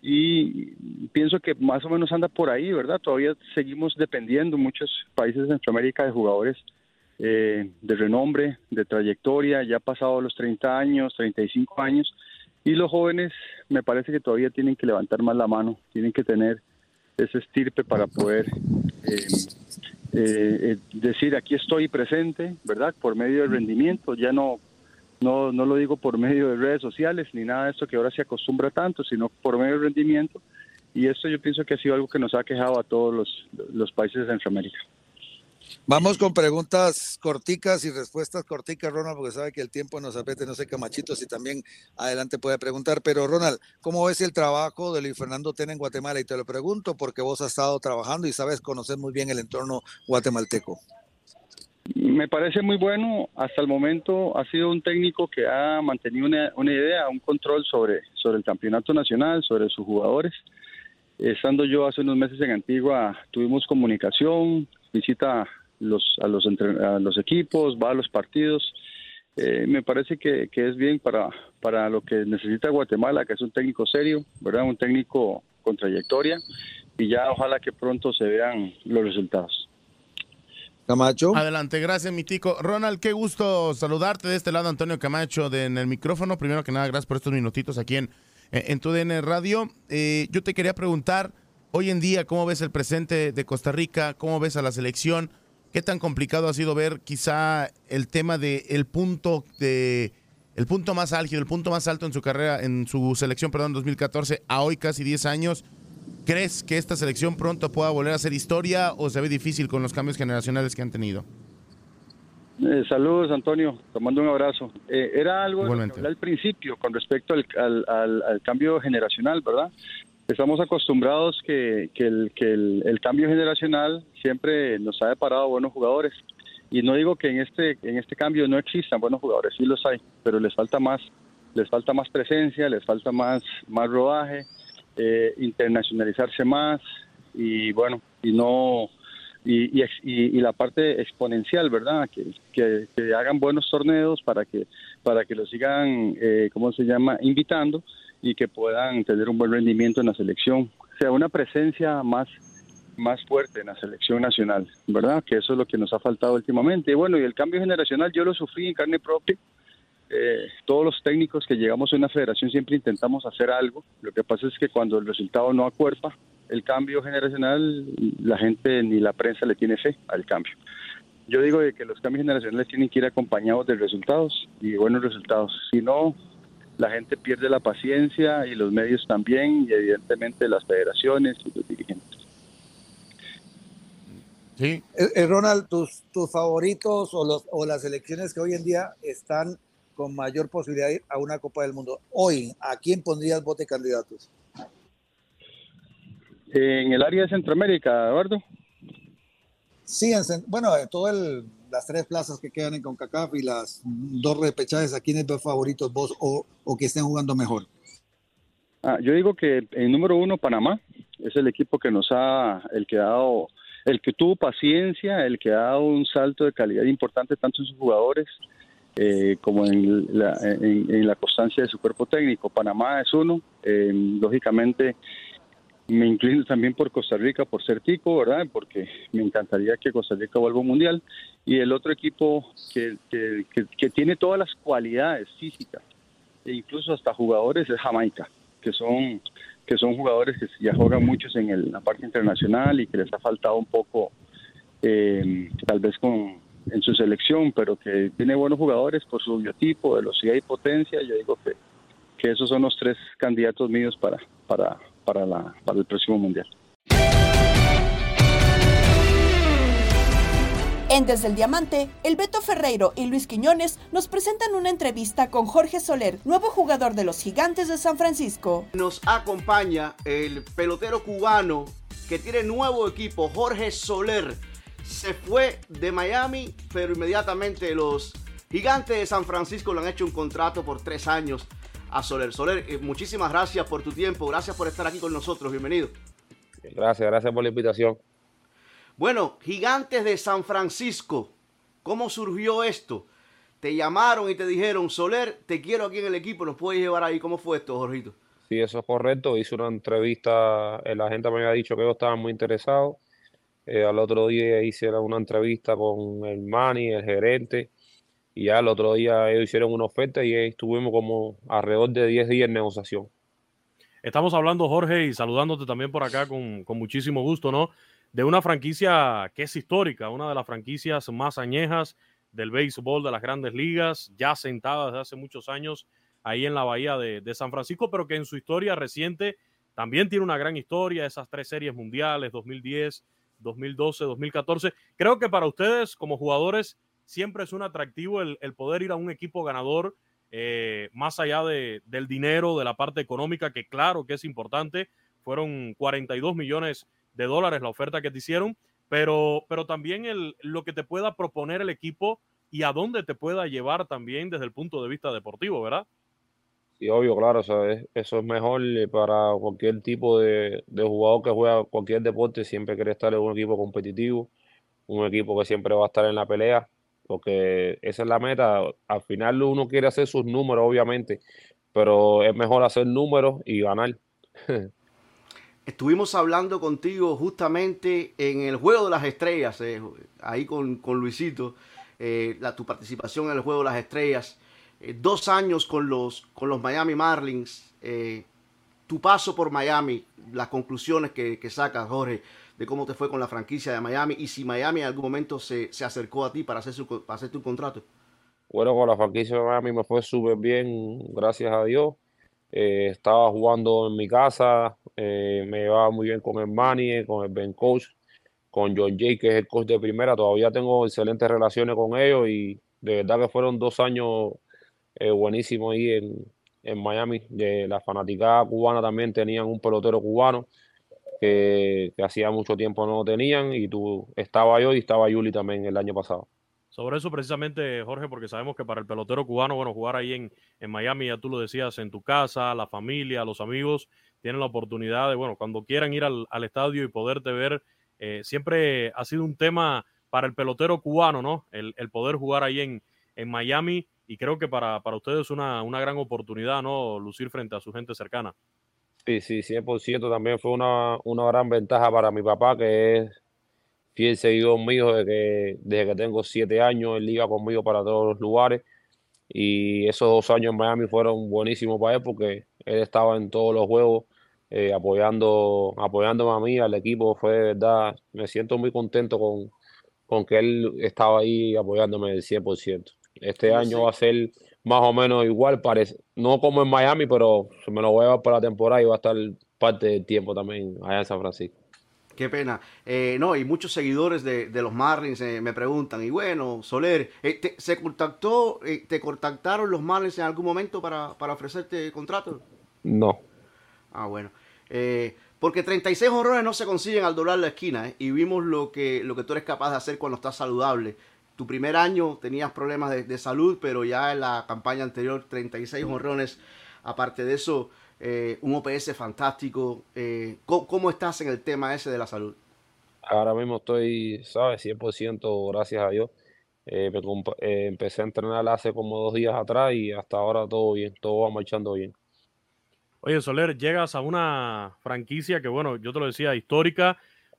Y pienso que más o menos anda por ahí, ¿verdad? Todavía seguimos dependiendo muchos países de Centroamérica de jugadores eh, de renombre, de trayectoria, ya pasado los 30 años, 35 años, y los jóvenes me parece que todavía tienen que levantar más la mano, tienen que tener ese estirpe para poder eh, eh, eh, decir aquí estoy presente, ¿verdad? Por medio del rendimiento, ya no, no, no lo digo por medio de redes sociales ni nada de esto que ahora se acostumbra tanto, sino por medio del rendimiento, y esto yo pienso que ha sido algo que nos ha quejado a todos los, los países de Centroamérica. Vamos con preguntas corticas y respuestas corticas, Ronald, porque sabe que el tiempo nos apete, no sé, Camachito, si también adelante puede preguntar. Pero, Ronald, ¿cómo ves el trabajo de Luis Fernando Tena en Guatemala? Y te lo pregunto porque vos has estado trabajando y sabes conocer muy bien el entorno guatemalteco. Me parece muy bueno. Hasta el momento ha sido un técnico que ha mantenido una, una idea, un control sobre, sobre el campeonato nacional, sobre sus jugadores. Estando yo hace unos meses en Antigua, tuvimos comunicación, visita los, a, los entre- a los equipos, va a los partidos. Eh, me parece que, que es bien para, para lo que necesita Guatemala, que es un técnico serio, ¿verdad? Un técnico con trayectoria y ya ojalá que pronto se vean los resultados. Camacho. Adelante, gracias, mi tico. Ronald, qué gusto saludarte de este lado, Antonio Camacho, de, en el micrófono. Primero que nada, gracias por estos minutitos aquí en, en tu DN Radio. Eh, yo te quería preguntar, hoy en día, ¿cómo ves el presente de Costa Rica? ¿Cómo ves a la selección? ¿Qué tan complicado ha sido ver quizá el tema de el punto de el punto más álgido, el punto más alto en su carrera, en su selección, perdón, 2014, a hoy casi 10 años? ¿Crees que esta selección pronto pueda volver a hacer historia o se ve difícil con los cambios generacionales que han tenido? Eh, saludos, Antonio. Te mando un abrazo. Eh, era algo de lo que hablé al principio con respecto al, al- al- al cambio generacional, ¿verdad? Estamos acostumbrados que, que el, que el, cambio generacional siempre nos ha deparado buenos jugadores. Y no digo que en este, en este cambio no existan buenos jugadores, sí los hay, pero les falta más, les falta más presencia, les falta más, más rodaje, eh, internacionalizarse más y bueno, y no y, y, y- la parte exponencial, ¿verdad? Que, que, que hagan buenos torneos para que para que los sigan, eh, ¿cómo se llama? Invitando y que puedan tener un buen rendimiento en la selección. O sea, una presencia más más fuerte en la selección nacional, ¿verdad? Que eso es lo que nos ha faltado últimamente. Y bueno, y el cambio generacional yo lo sufrí en carne propia. Eh, todos los técnicos que llegamos a una federación siempre intentamos hacer algo. Lo que pasa es que cuando el resultado no acuerpa el cambio generacional, la gente ni la prensa le tiene fe al cambio. Yo digo de que los cambios generacionales tienen que ir acompañados de resultados y buenos resultados. Si no, la gente pierde la paciencia y los medios también y evidentemente las federaciones y los dirigentes. Sí. Eh, eh, Ronald, tus, tus favoritos o, los, o las elecciones que hoy en día están con mayor posibilidad de ir a una Copa del Mundo. Hoy, ¿a quién pondrías bote candidatos? En el área de Centroamérica, Eduardo. Sí, en bueno, de todas las tres plazas que quedan en CONCACAF y las dos repechajes, ¿a quiénes ves favoritos vos o, o que estén jugando mejor? Ah, yo digo que en número uno Panamá es el equipo que nos ha, el que ha dado, el que tuvo paciencia, el que ha dado un salto de calidad importante tanto en sus jugadores eh, como en la, en, en la constancia de su cuerpo técnico. Panamá es uno, eh, lógicamente me inclino también por Costa Rica, por ser tico, ¿verdad? Porque me encantaría que Costa Rica vuelva un mundial. Y el otro equipo que- que tiene todas las cualidades físicas e incluso hasta jugadores es Jamaica, que son que son jugadores que ya juegan muchos en el- la parte internacional y que les ha faltado un poco eh, tal vez con en su selección, pero que tiene buenos jugadores por su biotipo, velocidad y potencia. Yo digo que, que esos son los tres candidatos míos para, para, para, la, para el próximo mundial. En Desde el Diamante, el Beto Ferreiro y Luis Quiñones nos presentan una entrevista con Jorge Soler, nuevo jugador de los Gigantes de San Francisco. Nos acompaña el pelotero cubano que tiene nuevo equipo, Jorge Soler. Se fue de Miami, pero inmediatamente los Gigantes de San Francisco le han hecho un contrato por tres años a Soler. Soler, eh, muchísimas gracias por tu tiempo, gracias por estar aquí con nosotros, bienvenido. Gracias, gracias por la invitación. Bueno, Gigantes de San Francisco, ¿cómo surgió esto? Te llamaron y te dijeron, Soler, te quiero aquí en el equipo, ¿nos puedes llevar ahí? ¿Cómo fue esto, Jorgito? Sí, eso es correcto. Hice una entrevista, eh, la gente me había dicho que ellos estaban muy interesados. Eh, al otro día hice una entrevista con el Manny, el gerente, y ya al otro día ellos hicieron una oferta y estuvimos como alrededor de 10 días en negociación. Estamos hablando, Jorge, y saludándote también por acá con, con muchísimo gusto, ¿no? de una franquicia que es histórica, una de las franquicias más añejas del béisbol de las grandes ligas, ya sentada desde hace muchos años ahí en la bahía de, de, San Francisco, pero que en su historia reciente también tiene una gran historia, esas tres series mundiales, 2010, 2012, 2014. Creo que para ustedes como jugadores siempre es un atractivo el, poder ir a un equipo ganador, eh, más allá de, del dinero, de la parte económica, que claro que es importante, fueron 42 millones de dólares la oferta que te hicieron, pero, pero también el, lo que te pueda proponer el equipo y a dónde te pueda llevar también desde el punto de vista deportivo, ¿verdad? Sí, obvio, claro, eso es mejor eh, para cualquier tipo de, de jugador que juega cualquier deporte, siempre quiere estar en un equipo competitivo, un equipo que siempre va a estar en la pelea, porque esa es la meta. Al final uno quiere hacer sus números, obviamente, pero es mejor hacer números y ganar. <laughs> Estuvimos hablando contigo justamente en el Juego de las Estrellas, eh, ahí con, con Luisito, eh, tu participación en el Juego de las Estrellas, eh, dos años con los, con los Miami Marlins, tu paso por Miami, las conclusiones que, que sacas, Jorge, de cómo te fue con la franquicia de Miami y si Miami en algún momento se, se acercó a ti para, hacer su, para hacerte un contrato. Bueno, con la franquicia de Miami me fue súper bien, gracias a Dios. Eh, estaba jugando en mi casa, eh, me llevaba muy bien con el Manny, con el Ben Coach, con John Jay, que es el coach de primera. Todavía tengo excelentes relaciones con ellos y de verdad que fueron dos años eh, buenísimos ahí en, en Miami. La fanaticada cubana también tenían un pelotero cubano que, hacía mucho tiempo no tenían y tú estaba yo y estaba Yuli también el año pasado. Sobre eso precisamente, Jorge, porque sabemos que para el pelotero cubano, bueno, jugar ahí en, en Miami, ya tú lo decías, en tu casa, la familia, los amigos, tienen la oportunidad de, bueno, cuando quieran ir al, al estadio y poderte ver, eh, siempre ha sido un tema para el pelotero cubano, ¿no? El, el poder jugar ahí en, en Miami y creo que para, para ustedes es una, una gran oportunidad, ¿no? Lucir frente a su gente cercana. Sí, sí, 100% también fue una, una gran ventaja para mi papá, que es fiel seguidor mío desde que, desde que tengo siete años, él iba conmigo para todos los lugares. Y esos dos años en Miami fueron buenísimos para él porque él estaba en todos los juegos eh, apoyando, apoyándome a mí, al equipo, fue de verdad, me siento muy contento con, con que él estaba ahí apoyándome del 100%. Este año va a ser más o menos igual, parece, no como en Miami, pero se me lo voy a llevar para la temporada y va a estar parte del tiempo también allá en San Francisco. Qué pena. Eh, no, y muchos seguidores de, de los Marlins eh, me preguntan, y bueno, Soler, eh, te, ¿se contactó, eh, te contactaron los Marlins en algún momento para, para ofrecerte contrato? No. Ah, bueno. Eh, porque 36 honrones no se consiguen al doblar la esquina, y vimos lo que, lo que tú eres capaz de hacer cuando estás saludable. Tu primer año tenías problemas de, de salud, pero ya en la campaña anterior 36 honrones. Aparte de eso, eh, un OPS fantástico. Eh, ¿cómo, cómo estás en el tema ese de la salud? Ahora mismo estoy, ¿sabes? 100% gracias a Dios. Eh, eh, empecé a entrenar hace como dos días atrás y hasta ahora todo bien, todo va marchando bien. Oye, Soler, llegas a una franquicia que, bueno, yo te lo decía, histórica,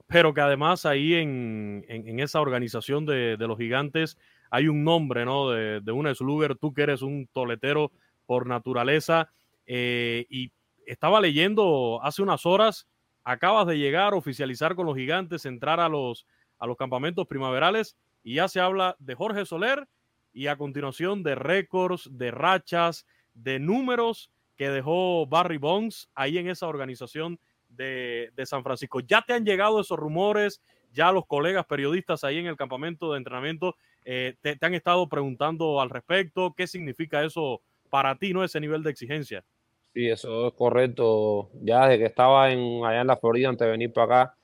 pero que además ahí en, en- esa organización de, de los gigantes hay un nombre, ¿no? De, de una Sluger, tú que eres un toletero por naturaleza. eh, y estaba leyendo hace unas horas, acabas de llegar, oficializar con los gigantes, entrar a los, a los campamentos primaverales y ya se habla de Jorge Soler y a continuación de récords, de rachas, de números que dejó Barry Bonds ahí en esa organización de, San Francisco. Ya te han llegado esos rumores, ya los colegas periodistas ahí en el campamento de entrenamiento eh, te, han estado preguntando al respecto, qué significa eso para ti, ¿no? Ese nivel de exigencia. Sí, eso es correcto. Ya desde que estaba en, allá en la Florida antes de venir para acá,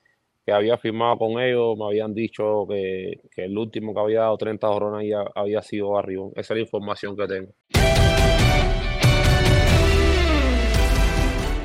que había firmado con ellos, me habían dicho que, el último que había dado 30 jorrones ya había sido Barribón. Esa es la información que tengo.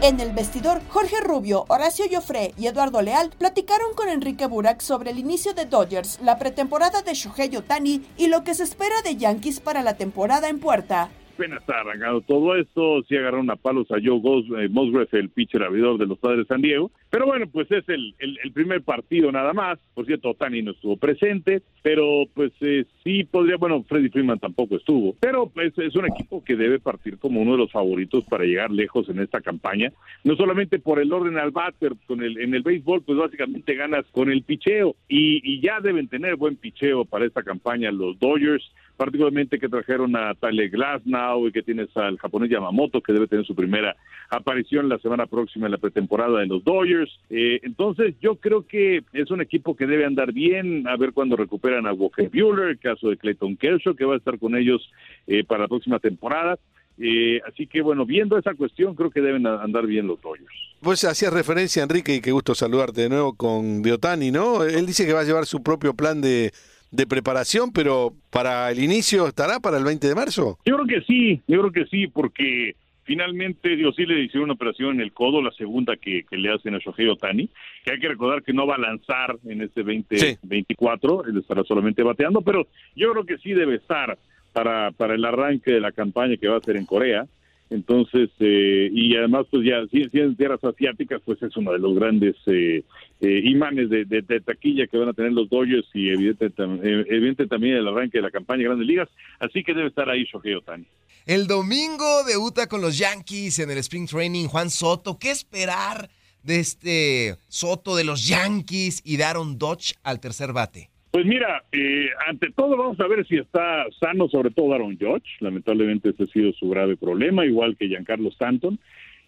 En el vestidor, Jorge Rubio, Horacio Joffre y Eduardo Leal platicaron con Enrique Burak sobre el inicio de Dodgers, la pretemporada de Shohei Otani y lo que se espera de Yankees para la temporada en puerta. Apenas está arrancando todo esto, sí agarraron a palos a Joe eh, el pitcher abridor de los Padres de San Diego, pero bueno, pues es el, el, el primer partido nada más, por cierto, Otani no estuvo presente, pero pues eh, sí podría, bueno, Freddy Freeman tampoco estuvo, pero pues es un equipo que debe partir como uno de los favoritos para llegar lejos en esta campaña, no solamente por el orden al batter, con el, en el béisbol, pues básicamente ganas con el picheo, y, y ya deben tener buen picheo para esta campaña los Dodgers, particularmente que trajeron a Tyler Glasnow y que tienes al japonés Yamamoto, que debe tener su primera aparición la semana próxima en la pretemporada de los Dodgers. Eh, entonces, yo creo que es un equipo que debe andar bien, a ver cuándo recuperan a Walker Bueller, el caso de Clayton Kershaw, que va a estar con ellos eh, para la próxima temporada. Eh, así que, bueno, viendo esa cuestión, creo que deben andar bien los Dodgers. Pues hacías referencia, Enrique, y qué gusto saludarte de nuevo con Deotani, ¿no? Él dice que va a llevar su propio plan de, de preparación, pero para el inicio estará para el 20 de marzo. Yo creo que sí, yo creo que sí, porque finalmente, digo, sí le hicieron una operación en el codo, la segunda que, que le hacen a Shohei Otani, que hay que recordar que no va a lanzar en este 2024, él estará solamente bateando, pero yo creo que sí debe estar para, para el arranque de la campaña que va a ser en Corea. Entonces, eh, y además, pues ya, si, si en tierras asiáticas, pues es uno de los grandes eh, eh, imanes de, de- de taquilla que van a tener los Dodgers y eh, evidente también el arranque de la campaña de Grandes Ligas. Así que debe estar ahí Shohei Otani. El domingo debuta con los Yankees en el Spring Training Juan Soto. ¿Qué esperar de este Soto de los Yankees y Daron Dodge al tercer bate? Pues mira, eh, ante todo vamos a ver si está sano, sobre todo Aaron Judge. Lamentablemente ese ha sido su grave problema, igual que Giancarlo Stanton.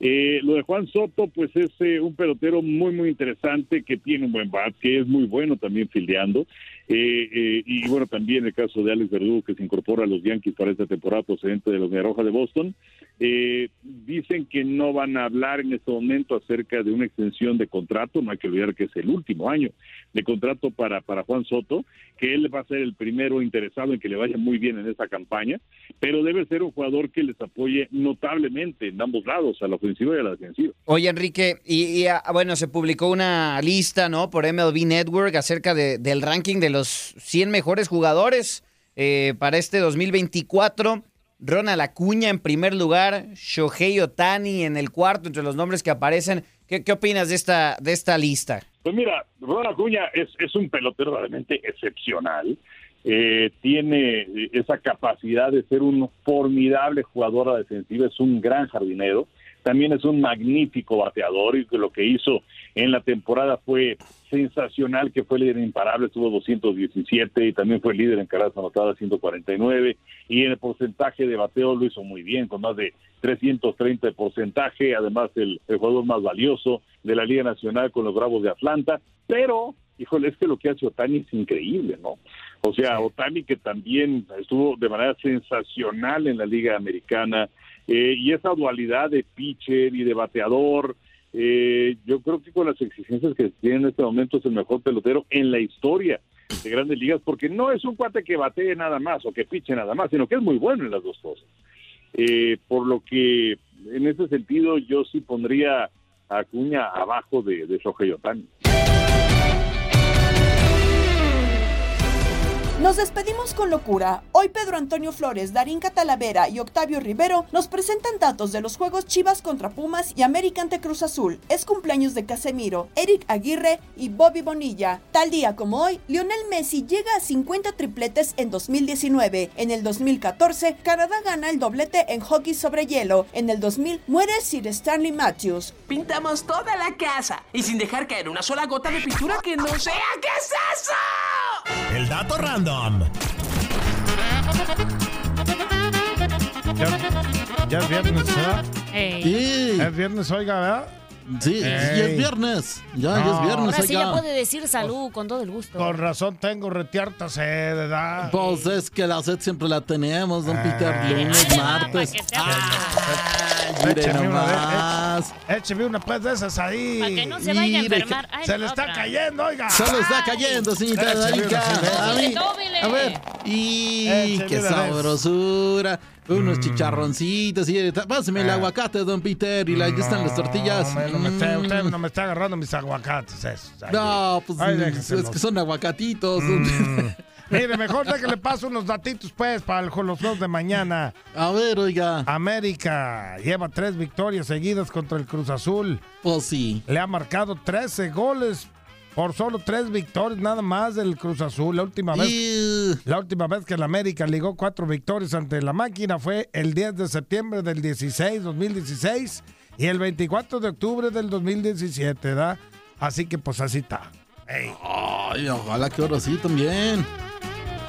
Eh, lo de Juan Soto, pues es eh, un pelotero muy, muy interesante, que tiene un buen bat, que es muy bueno también fildeando. Eh, eh, y bueno, también el caso de Alex Verdugo, que se incorpora a los Yankees para esta temporada procedente de los Roja de Boston. Eh, dicen que no van a hablar en este momento acerca de una extensión de contrato, no hay que olvidar que es el último año de contrato para, para Juan Soto, que él va a ser el primero interesado en que le vaya muy bien en esta campaña, pero debe ser un jugador que les apoye notablemente en ambos lados, a la ofensiva y a la defensiva. Oye, Enrique, y, y, ah, bueno, se publicó una lista, ¿no? Por MLB Network acerca de- del ranking de los 100 mejores jugadores eh, para este 2024. Ronald Acuña en primer lugar, Shohei Otani en el cuarto, entre los nombres que aparecen. ¿Qué, qué opinas de esta, de esta lista? Pues mira, Ronald Acuña es, es un pelotero realmente excepcional. Eh, tiene esa capacidad de ser un formidable jugador a la defensiva, es un gran jardinero, también es un magnífico bateador y lo que hizo en la temporada fue sensacional, que fue líder imparable, tuvo 217 y también fue líder en carreras anotadas 149 y en el porcentaje de bateo lo hizo muy bien, con más de 330 de porcentaje, además el, el jugador más valioso de la Liga Nacional con los Bravos de Atlanta, pero, híjole, es que lo que hace Otani es increíble, ¿no? O sea, Otani que también estuvo de manera sensacional en la Liga Americana, eh, y esa dualidad de pitcher y de bateador, eh, yo creo que con las exigencias que tiene en este momento es el mejor pelotero en la historia de grandes ligas, porque no es un cuate que batee nada más o que piche nada más, sino que es muy bueno en las dos cosas. Eh, por lo que en ese sentido yo sí pondría a Acuña abajo de, de Shohei. Nos despedimos con locura. Hoy Pedro Antonio Flores, Darín Catalavera y Octavio Rivero nos presentan datos de los juegos Chivas contra Pumas y América ante Cruz Azul. Es cumpleaños de Casemiro, Eric Aguirre y Bobby Bonilla. Tal día como hoy, Lionel Messi llega a 50 tripletes en 2019. En el 2014, Canadá gana el doblete en hockey sobre hielo. En el 2000, muere Sir Stanley Matthews. Pintamos toda la casa y sin dejar caer una sola gota de pintura que no sea. ¿Qué es eso? El dato random. Ya, ya es viernes, ¿verdad? Sí. Es viernes, oiga, ¿verdad? Sí, ya es viernes. Ya, ya es viernes. Ahora sí ya puede decir salud con todo el gusto. Con razón tengo retiarta sed, ¿verdad? Pues es que la sed siempre la tenemos, don Peter. Lunes, <laughs> martes. Ay, mire Écheme una vez, éch- écheme una pues de esas ahí. Para que no se vaya a enfermar. Ay, Se le está otra. cayendo, oiga. Se lo está cayendo, señorita sí, A mí, a ver. Y Écheme qué sabrosura. Unos chicharroncitos. Y, páseme el Ah. aguacate, don Peter. Y ahí están las tortillas. No, no me esté- Mm. usted no me está agarrando mis aguacates. No, pues ay, es que son aguacatitos. Mm. Mire, mejor de que le paso unos datitos, pues, para el- los juegos de mañana. A ver, oiga. América lleva tres victorias seguidas contra el Cruz Azul. Pues sí. Le ha marcado 13 goles por solo tres victorias nada más del Cruz Azul. La última vez, la última vez que el América ligó cuatro victorias ante la máquina fue el 10 de septiembre del 16, 2016 y el 24 de octubre del 2017, ¿verdad? Así que pues así está. Ay, ojalá que ahora sí también.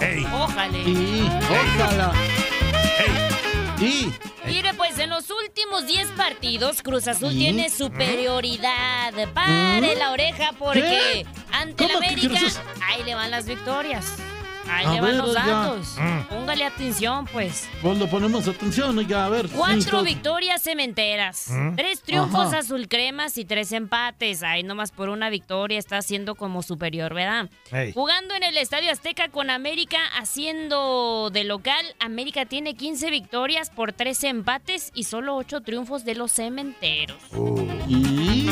Ey, Ojalá. Y, ojalá. Y, Mire, pues en los últimos 10 partidos, Cruz Azul ¿Y? tiene superioridad. Pare ¿Mm? la oreja porque ¿Qué? ante el ¿Cómo que América, ahí le van las victorias. Ahí A le van ver, los datos. Mm. Póngale atención, pues. pues lo ponemos atención, oiga, a ver. Cuatro victorias cementeras, ¿Mm? tres triunfos Ajá. azul cremas y tres empates. Ahí nomás por una victoria está siendo como superior, ¿verdad? Jugando en el Estadio Azteca con América haciendo de local, América tiene 15 victorias por tres empates y solo 8 triunfos de los cementeros. Y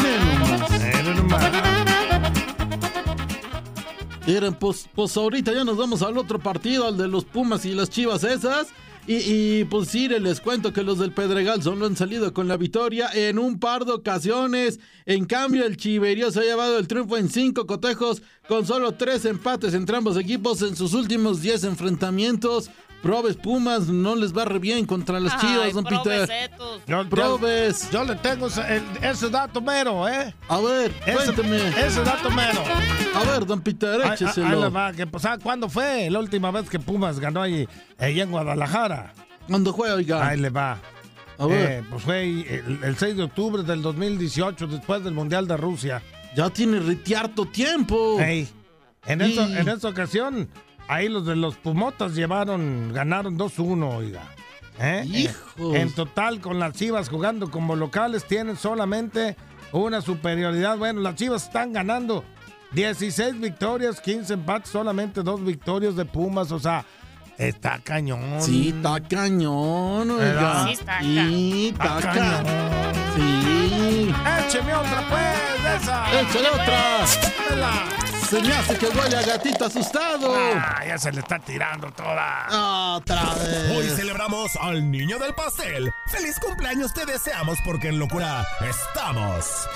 Pues, pues ahorita ya nos vamos al otro partido, al de los Pumas y las Chivas esas. Y, y, pues sí, les cuento que los del Pedregal solo han salido con la victoria en un par de ocasiones. En cambio, el Chiverío se ha llevado el triunfo en cinco cotejos con solo tres empates entre ambos equipos en sus últimos 10 enfrentamientos. Probes Pumas no les va re bien contra las Chivas, don Peter. Yo, yo- Probes. yo le tengo ese, el- ese dato mero, ¿eh? A ver, Ese, cuénteme. ese dato mero. A ver, don Peter, Ahí- écheselo. ahí le va, que, pues, ¿sabe ¿Cuándo fue la última vez que Pumas ganó ahí, ahí en Guadalajara? ¿Cuándo fue, oiga? Ahí le va. A ver. Eh, pues fue el, el 6 de octubre del 2018, después del Mundial de Rusia. Ya tiene retiarto tiempo. Ey, en, Y- esa, en esa ocasión, ahí los de los Pumotas llevaron, ganaron 2-1, oiga. ¿Eh? Hijos. En total, con las Chivas jugando como locales, tienen solamente una superioridad. Bueno, las Chivas están ganando 16 victorias, 15 empates, solamente dos victorias de Pumas. O sea, está cañón. Sí, está cañón, oiga. Sí, está Sí, está Está cañón. Sí. Écheme otra, pues, esa. Échale otra. Dámela. Se me hace que huele a gatito asustado. Ah, ya se le está tirando toda. Otra vez. Hoy celebramos al niño del pastel. ¡Feliz cumpleaños te deseamos porque en locura estamos!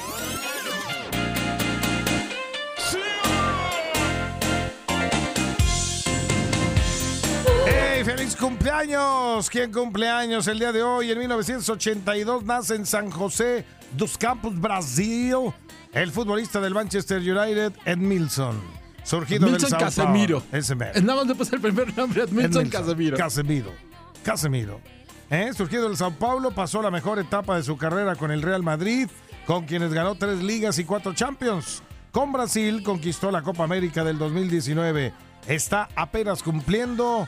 ¡Hey, feliz cumpleaños! ¿Quién cumpleaños el día de hoy? En 1982 nace en San José dos Campos, Brasil, el futbolista del Manchester United, Edmilson. Surgido Edmilson del Sao Casemiro. Paulo. Ese mero. Nada más le puse el primer nombre, Edmilson Casemiro. Casemiro. Casemiro. ¿Eh? Surgido del Sao Paulo, pasó la mejor etapa de su carrera con el Real Madrid, con quienes ganó tres ligas y cuatro Champions. Con Brasil conquistó la Copa América del 2019. Está apenas cumpliendo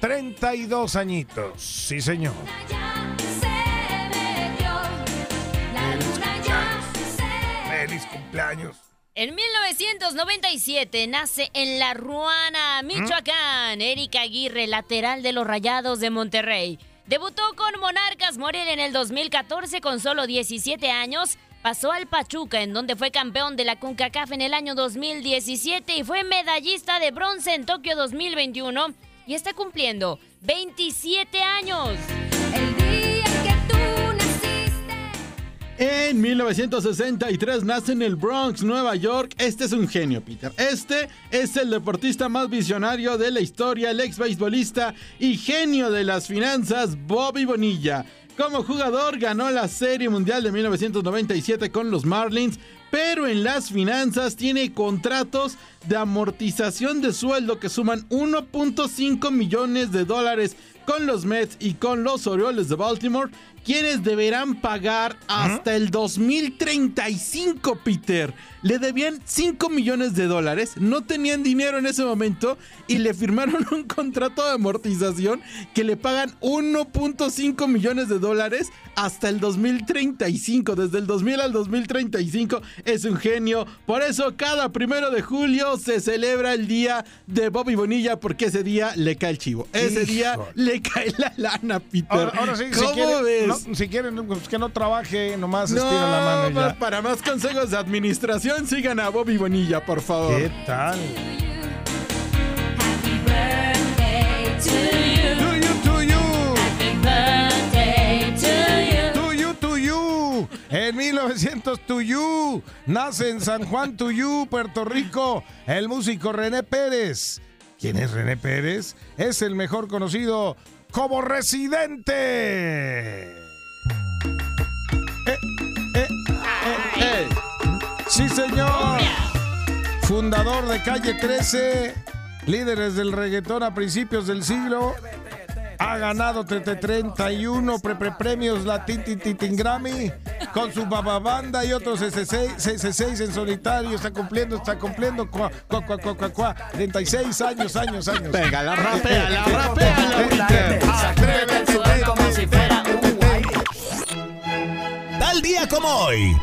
32 añitos. Sí, señor. Cumpleaños. En 1997 nace en La Ruana, Michoacán, Erika Aguirre, lateral de los Rayados de Monterrey. Debutó con Monarcas Morelia en el 2014 con solo 17 años. pasó al Pachuca, en donde fue campeón de la CONCACAF en el año 2017 y fue medallista de bronce en Tokio 2021 y está cumpliendo 27 años. El día En 1963 nace en el Bronx, Nueva York. Este es un genio, Peter. Este es el deportista más visionario de la historia, el ex beisbolista y genio de las finanzas, Bobby Bonilla. Como jugador ganó la Serie Mundial de 1997 con los Marlins, pero en las finanzas tiene contratos de amortización de sueldo que suman 1.5 millones de dólares con los Mets y con los Orioles de Baltimore, quienes deberán pagar hasta el 2035, Peter. Le debían 5 millones de dólares, no tenían dinero en ese momento y le firmaron <laughs> un contrato de amortización que le pagan 1.5 millones de dólares hasta el 2035. Desde el 2000 al 2035 es un genio. Por eso cada primero de julio se celebra el día de Bobby Bonilla porque ese día le cae el chivo. Ese día le cae la lana, Peter. Ahora, ahora sí, si ¿Cómo quieren, ves? no, si quieren pues que no trabaje, nomás No, estira la mano ya. para más consejos de administración, sigan a Bobby Bonilla, por favor. ¿Qué tal? To you, to you. To you, to you. En 1900, to you. Nace en San Juan, to you, Puerto Rico, el músico René Pérez. ¿Quién es René Pérez? Es el mejor conocido como Residente. Sí, señor. Fundador de Calle 13, líderes del reggaetón a principios del siglo. Ha ganado 31 pre -pre premios Latin Tin Tin Tin Grammy con su bababanda y otros CC6, CC6 en solitario. Está cumpliendo, está cumpliendo. Cua, cua, cua, cua, cua, cua. 36 años, años, años. Venga, la rapea, la rapea, Tal día como hoy.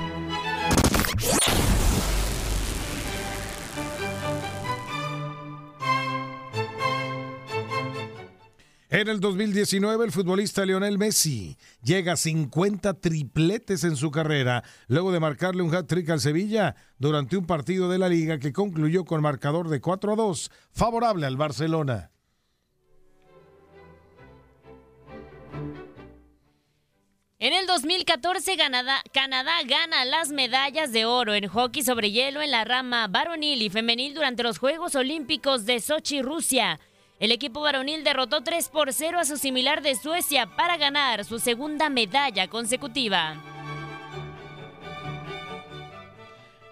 En el 2019, el futbolista Lionel Messi llega a 50 tripletes en su carrera, luego de marcarle un hat-trick al Sevilla durante un partido de la liga que concluyó con marcador de 4 a 2, favorable al Barcelona. En el 2014, Canadá, Canadá gana las medallas de oro en hockey sobre hielo en la rama varonil y femenil durante los Juegos Olímpicos de Sochi, Rusia. El equipo varonil derrotó 3 por 0 a su similar de Suecia para ganar su segunda medalla consecutiva.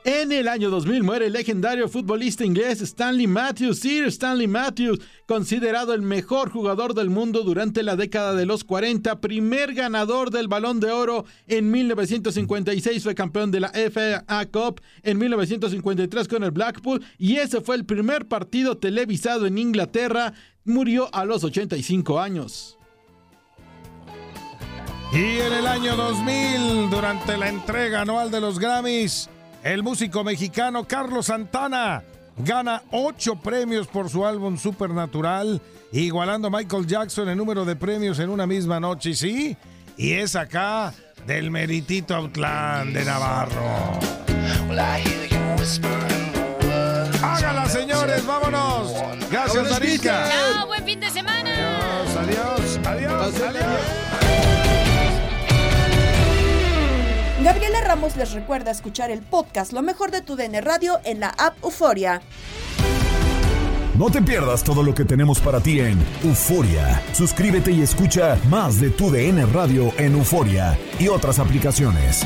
En el año 2000 muere el legendario futbolista inglés Stanley Matthews, Sir Stanley Matthews, considerado el mejor jugador del mundo durante la década de los 40, primer ganador del Balón de Oro en 1956, fue campeón de la FA Cup en 1953 con el Blackpool y ese fue el primer partido televisado en Inglaterra, murió a los 85 años. Y en el año 2000, durante la entrega anual de los Grammys, el músico mexicano Carlos Santana gana ocho premios por su álbum Supernatural, igualando a Michael Jackson en número de premios en una misma noche. Y sí, y es acá del meritito Outland de Navarro. Hágala, señores, vámonos. Gracias, Arica. ¡Chao! ¡Buen fin de semana! Adiós, adiós, adiós. Gabriela Les recuerda escuchar el podcast Lo mejor de tu DN Radio en la app Euforia. No te pierdas todo lo que tenemos para ti en Euforia. Suscríbete y escucha más de tu DN Radio en Euforia y otras aplicaciones.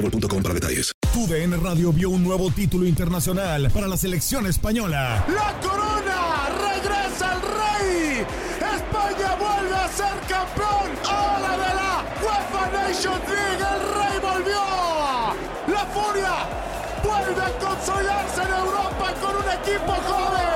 boostmobile.com para detalles. Tu DN Radio vio un nuevo título internacional para la selección española. ¡La corona! ¡Regresa el rey! ¡España vuelve a ser campeón! ¡Ahora de la UEFA Nations League! ¡El rey volvió! ¡La furia! ¡Vuelve a consolidarse en Europa con un equipo joven!